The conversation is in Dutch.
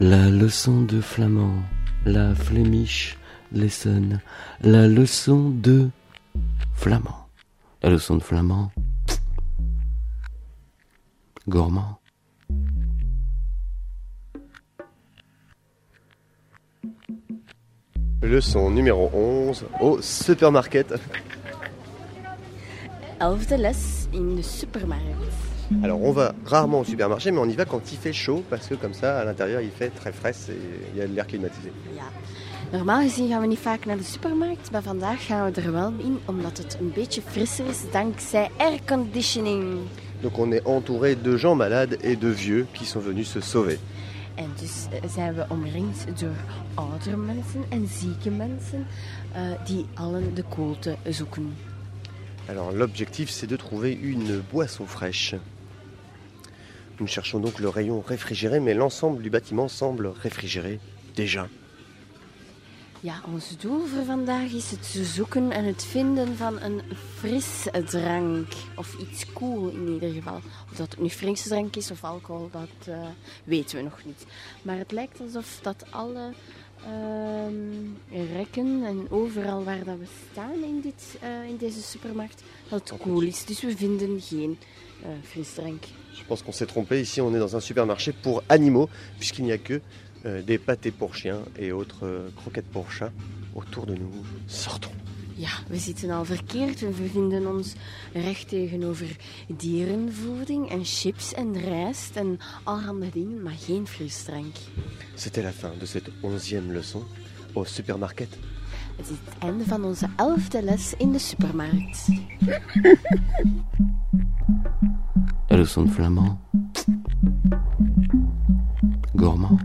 La leçon de flamand, la Flemish lesson, la leçon de flamand. La leçon de flamand, gourmand. Leçon numéro 11 au supermarket. Elfde les in de supermarkt. Alors on va rarement au supermarché, mais on y va quand il fait chaud, parce que comme ça, à l'intérieur, il fait très frais et il y a de l'air climatisé. Ja. Normaal gezien gaan we niet vaak naar de supermarkt, maar vandaag gaan we er wel in, omdat het een beetje frisser is dankzij airconditioning. Donc on est entouré de gens malades et de vieux qui sont venus se sauver. En dus eh, zijn we omringd door oudere mensen en zieke mensen eh, die allen de koelte zoeken. Alors l'objectif c'est de trouver une boisson fraîche. Nous cherchons donc le rayon réfrigéré, mais l'ensemble du bâtiment semble réfrigéré déjà. Ja, ons doel voor vandaag is het zoeken en het vinden van een frisdrank. Of iets cool in ieder geval. Of dat het nu frisdrank is of alcohol, dat eh, weten we nog niet. Maar het lijkt alsof dat alle ehm, rekken en overal waar dat we staan in, dit, eh, in deze supermarkt, dat het cool is. Dus we vinden geen eh, frisdrank. Je pense qu'on s'est trompé, ici on est dans un supermarché pour animaux, puisqu'il n'y a que euh, des pâtés pour chiens et autres euh, croquettes pour chats autour de nous. Sortons. Ja, we zitten al verkeerd. We bevinden ons recht tegenover dierenvoeding en chips en rijst en allerhande dingen, maar geen frisdrank. C'était la fin de cette onzième leçon au supermarket. Het is het einde van onze elfde les in de supermarkt. La leçon de flamand, gourmand.